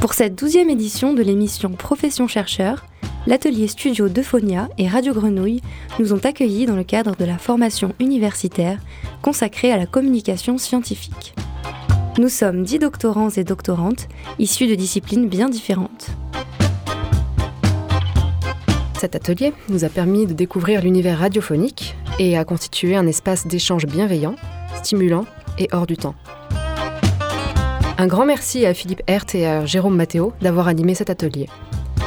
Pour cette douzième édition de l'émission Profession chercheur, l'atelier studio d'Euphonia et Radio Grenouille nous ont accueillis dans le cadre de la formation universitaire consacrée à la communication scientifique. Nous sommes dix doctorants et doctorantes issus de disciplines bien différentes. Cet atelier nous a permis de découvrir l'univers radiophonique et a constitué un espace d'échange bienveillant, stimulant et hors du temps. Un grand merci à Philippe Hert et à Jérôme Matteo d'avoir animé cet atelier.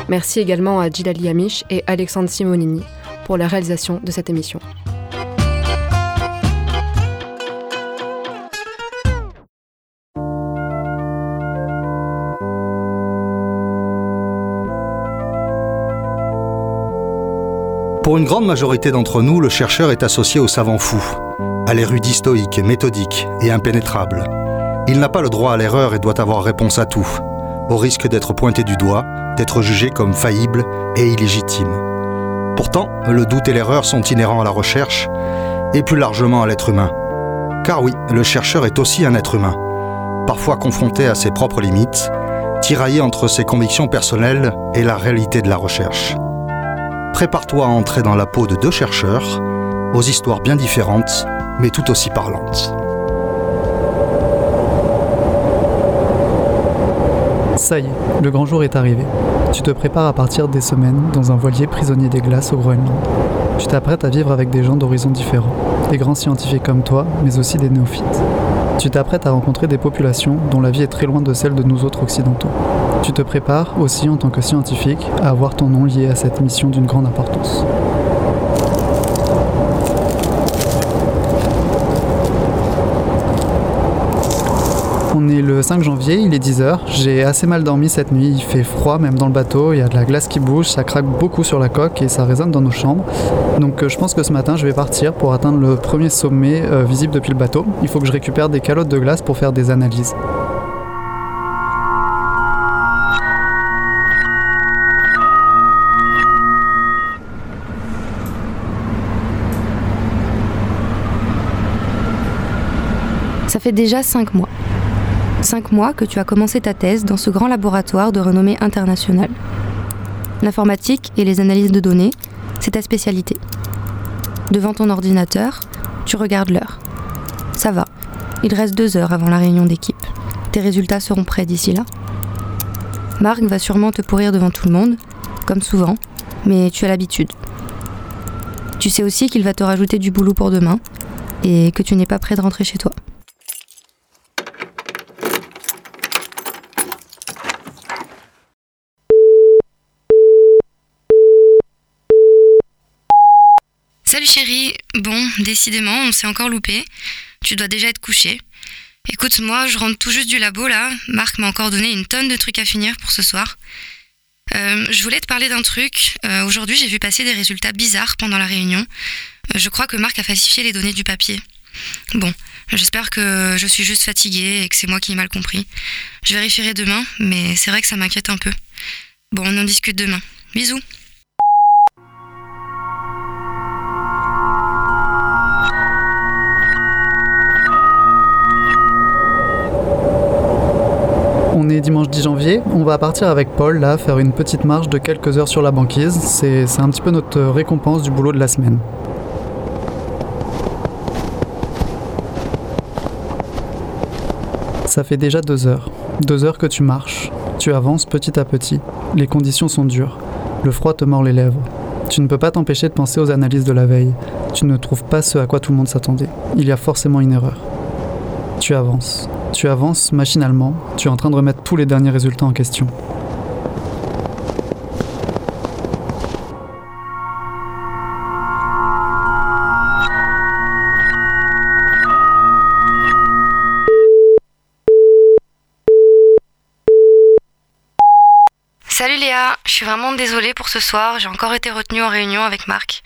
Merci également à Gilali Amish et Alexandre Simonini pour la réalisation de cette émission. Pour une grande majorité d'entre nous, le chercheur est associé au savant fou, à l'érudit stoïque, méthodique et impénétrable. Il n'a pas le droit à l'erreur et doit avoir réponse à tout, au risque d'être pointé du doigt, d'être jugé comme faillible et illégitime. Pourtant, le doute et l'erreur sont inhérents à la recherche et plus largement à l'être humain. Car oui, le chercheur est aussi un être humain, parfois confronté à ses propres limites, tiraillé entre ses convictions personnelles et la réalité de la recherche prépare-toi à entrer dans la peau de deux chercheurs, aux histoires bien différentes, mais tout aussi parlantes. Ça y est, le grand jour est arrivé. Tu te prépares à partir des semaines dans un voilier prisonnier des glaces au Groenland. Tu t'apprêtes à vivre avec des gens d'horizons différents, des grands scientifiques comme toi, mais aussi des néophytes. Tu t'apprêtes à rencontrer des populations dont la vie est très loin de celle de nous autres occidentaux. Tu te prépares aussi en tant que scientifique à avoir ton nom lié à cette mission d'une grande importance. On est le 5 janvier, il est 10h. J'ai assez mal dormi cette nuit, il fait froid même dans le bateau, il y a de la glace qui bouge, ça craque beaucoup sur la coque et ça résonne dans nos chambres. Donc euh, je pense que ce matin je vais partir pour atteindre le premier sommet euh, visible depuis le bateau. Il faut que je récupère des calottes de glace pour faire des analyses. Ça fait déjà 5 mois. 5 mois que tu as commencé ta thèse dans ce grand laboratoire de renommée internationale. L'informatique et les analyses de données, c'est ta spécialité. Devant ton ordinateur, tu regardes l'heure. Ça va, il reste deux heures avant la réunion d'équipe. Tes résultats seront prêts d'ici là. Marc va sûrement te pourrir devant tout le monde, comme souvent, mais tu as l'habitude. Tu sais aussi qu'il va te rajouter du boulot pour demain et que tu n'es pas prêt de rentrer chez toi. Salut chérie, bon, décidément, on s'est encore loupé. Tu dois déjà être couché. Écoute, moi, je rentre tout juste du labo là. Marc m'a encore donné une tonne de trucs à finir pour ce soir. Euh, je voulais te parler d'un truc. Euh, Aujourd'hui, j'ai vu passer des résultats bizarres pendant la réunion. Euh, je crois que Marc a falsifié les données du papier. Bon, j'espère que je suis juste fatiguée et que c'est moi qui ai mal compris. Je vérifierai demain, mais c'est vrai que ça m'inquiète un peu. Bon, on en discute demain. Bisous. On est dimanche 10 janvier, on va partir avec Paul là faire une petite marche de quelques heures sur la banquise. C'est un petit peu notre récompense du boulot de la semaine. Ça fait déjà deux heures. Deux heures que tu marches. Tu avances petit à petit. Les conditions sont dures. Le froid te mord les lèvres. Tu ne peux pas t'empêcher de penser aux analyses de la veille. Tu ne trouves pas ce à quoi tout le monde s'attendait. Il y a forcément une erreur. Tu avances. Tu avances machinalement. Tu es en train de remettre tous les derniers résultats en question. Salut Léa, je suis vraiment désolée pour ce soir, j'ai encore été retenue en réunion avec Marc.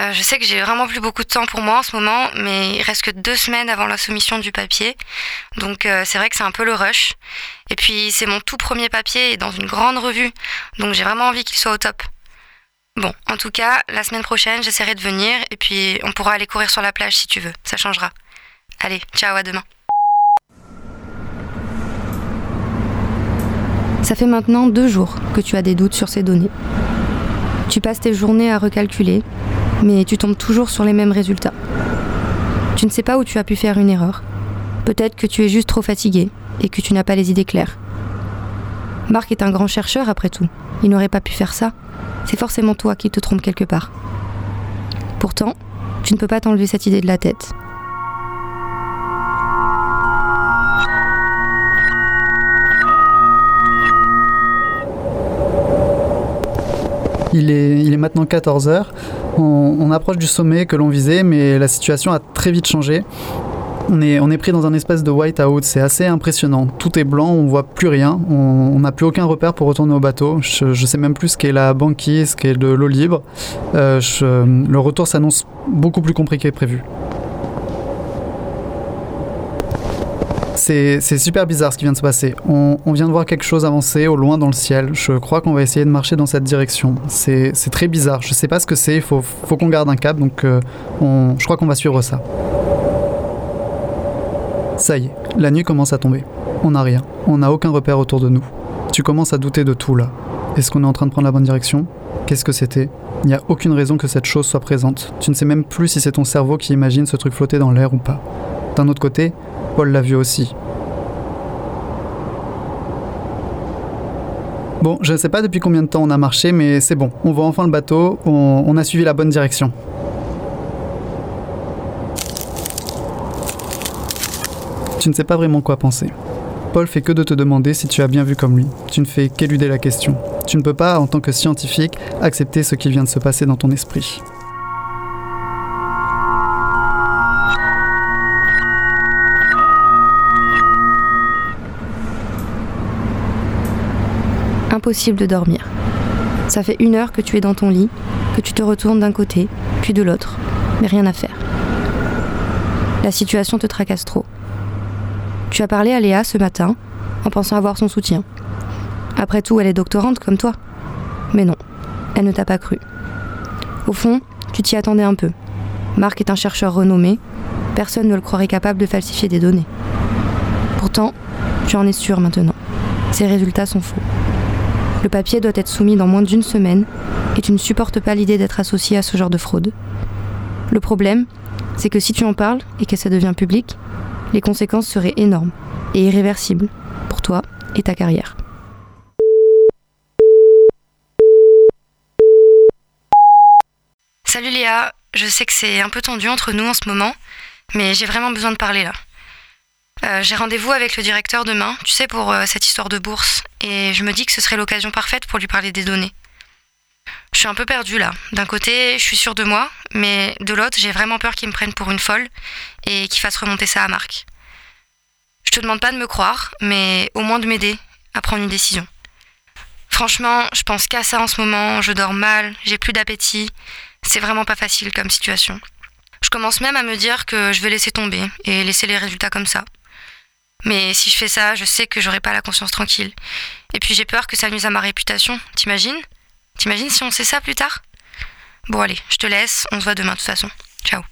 Euh, je sais que j'ai vraiment plus beaucoup de temps pour moi en ce moment, mais il reste que deux semaines avant la soumission du papier, donc euh, c'est vrai que c'est un peu le rush. Et puis c'est mon tout premier papier et dans une grande revue, donc j'ai vraiment envie qu'il soit au top. Bon, en tout cas, la semaine prochaine, j'essaierai de venir et puis on pourra aller courir sur la plage si tu veux, ça changera. Allez, ciao, à demain. Ça fait maintenant deux jours que tu as des doutes sur ces données. Tu passes tes journées à recalculer, mais tu tombes toujours sur les mêmes résultats. Tu ne sais pas où tu as pu faire une erreur. Peut-être que tu es juste trop fatigué et que tu n'as pas les idées claires. Marc est un grand chercheur après tout. Il n'aurait pas pu faire ça. C'est forcément toi qui te trompes quelque part. Pourtant, tu ne peux pas t'enlever cette idée de la tête. Il est, il est maintenant 14h. On, approche du sommet que l'on visait, mais la situation a très vite changé. On est, on est pris dans un espèce de white-out, c'est assez impressionnant. Tout est blanc, on voit plus rien, on n'a plus aucun repère pour retourner au bateau. Je, je sais même plus ce qu'est la banquise, ce qu'est de l'eau libre. Euh, le retour s'annonce beaucoup plus compliqué que prévu. C'est super bizarre ce qui vient de se passer. On, vient de voir quelque chose avancer au loin dans le ciel. Je crois qu'on va essayer de marcher dans cette direction. C'est très bizarre. Je sais pas ce que c'est. Il faut, qu'on garde un cap. Donc euh, je crois qu'on va suivre ça. Ça y est, la nuit commence à tomber. On n'a rien. On n'a aucun repère autour de nous. Tu commences à douter de tout là. Est-ce qu'on est en train de prendre la bonne direction? Qu'est-ce que c'était? Il n'y a aucune raison que cette chose soit présente. Tu ne sais même plus si c'est ton cerveau qui imagine ce truc flotter dans l'air ou pas. D'un autre côté, Paul l'a vu aussi. Bon, je ne sais pas depuis combien de temps on a marché, mais c'est bon. On voit enfin le bateau, on, a suivi la bonne direction. Tu ne sais pas vraiment quoi penser. Paul fait que de te demander si tu as bien vu comme lui. Tu ne fais qu'éluder la question. Tu ne peux pas, en tant que scientifique, accepter ce qui vient de se passer dans ton esprit. Impossible de dormir. Ça fait une heure que tu es dans ton lit, que tu te retournes d'un côté, puis de l'autre, mais rien à faire. La situation te tracasse trop. Tu as parlé à Léa ce matin en pensant avoir son soutien. Après tout, elle est doctorante comme toi. Mais non, elle ne t'a pas cru. Au fond, tu t'y attendais un peu. Marc est un chercheur renommé, personne ne le croirait capable de falsifier des données. Pourtant, tu en es sûr maintenant. Ces résultats sont faux. Le papier doit être soumis dans moins d'une semaine et tu ne supportes pas l'idée d'être associé à ce genre de fraude. Le problème, c'est que si tu en parles et que ça devient public, les conséquences seraient énormes et irréversibles pour toi et ta carrière. Salut Léa, je sais que c'est un peu tendu entre nous en ce moment, mais j'ai vraiment besoin de parler là. Euh, j'ai rendez-vous avec le directeur demain, tu sais, pour euh, cette histoire de bourse, et je me dis que ce serait l'occasion parfaite pour lui parler des données. Je suis un peu perdue là. D'un côté, je suis sûre de moi, mais de l'autre, j'ai vraiment peur qu'il me prenne pour une folle et qu'il fasse remonter ça à Marc. Je te demande pas de me croire, mais au moins de m'aider à prendre une décision. Franchement, je pense qu'à ça en ce moment, je dors mal, j'ai plus d'appétit, c'est vraiment pas facile comme situation. Je commence même à me dire que je vais laisser tomber et laisser les résultats comme ça. Mais si je fais ça, je sais que j'aurai pas la conscience tranquille. Et puis j'ai peur que ça nuise à ma réputation, t'imagines? T'imagines si on sait ça plus tard? Bon allez, je te laisse, on se voit demain de toute façon. Ciao.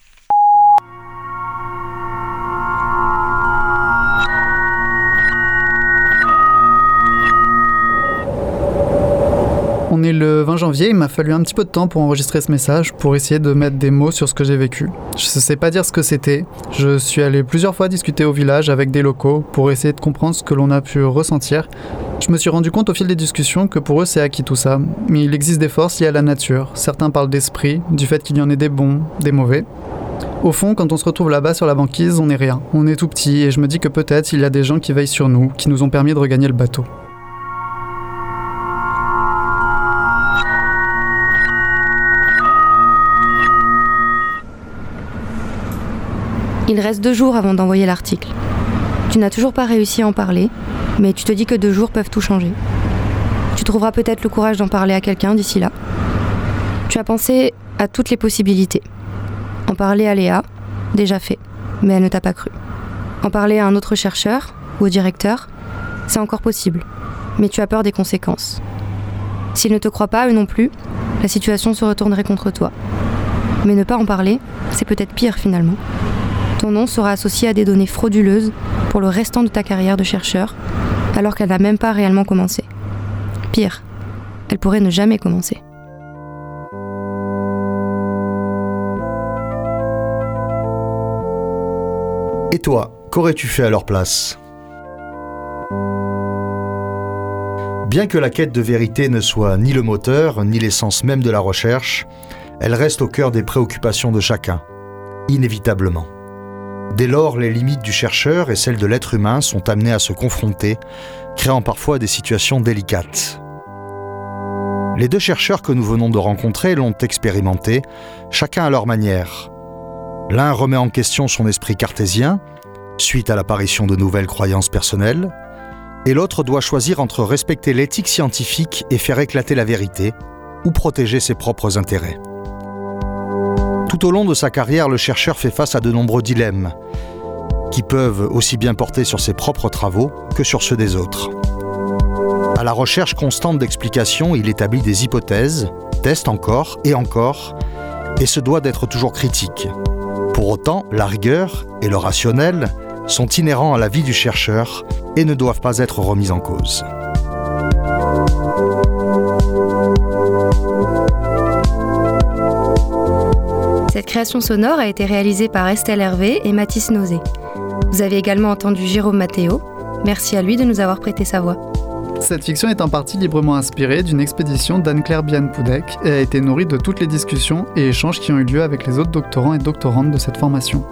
On est le 20 janvier, il m'a fallu un petit peu de temps pour enregistrer ce message, pour essayer de mettre des mots sur ce que j'ai vécu. Je ne sais pas dire ce que c'était. Je suis allé plusieurs fois discuter au village avec des locaux pour essayer de comprendre ce que l'on a pu ressentir. Je me suis rendu compte au fil des discussions que pour eux c'est acquis tout ça, mais il existe des forces liées à la nature. Certains parlent d'esprit, du fait qu'il y en ait des bons, des mauvais. Au fond, quand on se retrouve là-bas sur la banquise, on n'est rien. On est tout petit et je me dis que peut-être il y a des gens qui veillent sur nous, qui nous ont permis de regagner le bateau. Il reste deux jours avant d'envoyer l'article. Tu n'as toujours pas réussi à en parler, mais tu te dis que deux jours peuvent tout changer. Tu trouveras peut-être le courage d'en parler à quelqu'un d'ici là. Tu as pensé à toutes les possibilités. En parler à Léa, déjà fait, mais elle ne t'a pas cru. En parler à un autre chercheur ou au directeur, c'est encore possible, mais tu as peur des conséquences. S'ils ne te croient pas, eux non plus, la situation se retournerait contre toi. Mais ne pas en parler, c'est peut-être pire finalement. Ton nom sera associé à des données frauduleuses pour le restant de ta carrière de chercheur, alors qu'elle n'a même pas réellement commencé. Pire, elle pourrait ne jamais commencer. Et toi, qu'aurais-tu fait à leur place? Bien que la quête de vérité ne soit ni le moteur, ni l'essence même de la recherche, elle reste au cœur des préoccupations de chacun, inévitablement. Dès lors, les limites du chercheur et celles de l'être humain sont amenées à se confronter, créant parfois des situations délicates. Les deux chercheurs que nous venons de rencontrer l'ont expérimenté, chacun à leur manière. L'un remet en question son esprit cartésien, suite à l'apparition de nouvelles croyances personnelles, et l'autre doit choisir entre respecter l'éthique scientifique et faire éclater la vérité, ou protéger ses propres intérêts. Tout au long de sa carrière, le chercheur fait face à de nombreux dilemmes, qui peuvent aussi bien porter sur ses propres travaux que sur ceux des autres. À la recherche constante d'explications, il établit des hypothèses, teste encore et encore, et se doit d'être toujours critique. Pour autant, la rigueur et le rationnel sont inhérents à la vie du chercheur et ne doivent pas être remis en cause. Cette création sonore a été réalisée par Estelle Hervé et Mathis Nozé. Vous avez également entendu Jérôme Matteo. Merci à lui de nous avoir prêté sa voix. Cette fiction est en partie librement inspirée d'une expédition d'Anne-Claire Bian-Poudek et a été nourrie de toutes les discussions et échanges qui ont eu lieu avec les autres doctorants et doctorantes de cette formation.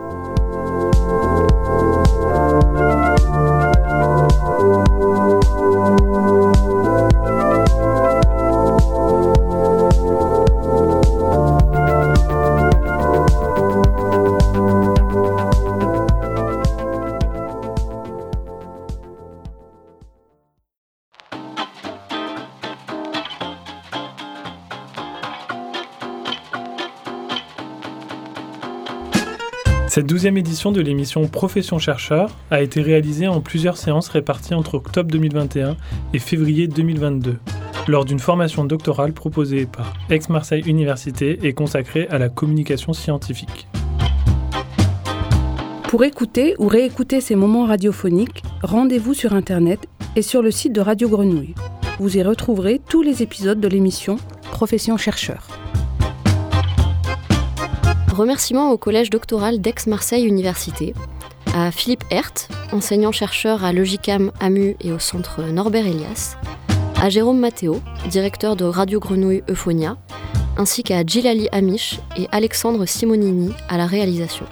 Cette douzième édition de l'émission Profession chercheur a été réalisée en plusieurs séances réparties entre octobre 2021 et février 2022, lors d'une formation doctorale proposée par Aix-Marseille Université et consacrée à la communication scientifique. Pour écouter ou réécouter ces moments radiophoniques, rendez-vous sur Internet et sur le site de Radio Grenouille. Vous y retrouverez tous les épisodes de l'émission Profession chercheur. Remerciements au collège doctoral d'Aix-Marseille Université, à Philippe Hert, enseignant-chercheur à Logicam AMU et au centre Norbert Elias, à Jérôme Matteo, directeur de Radio Grenouille Euphonia, ainsi qu'à Gilali Amish et Alexandre Simonini à la réalisation.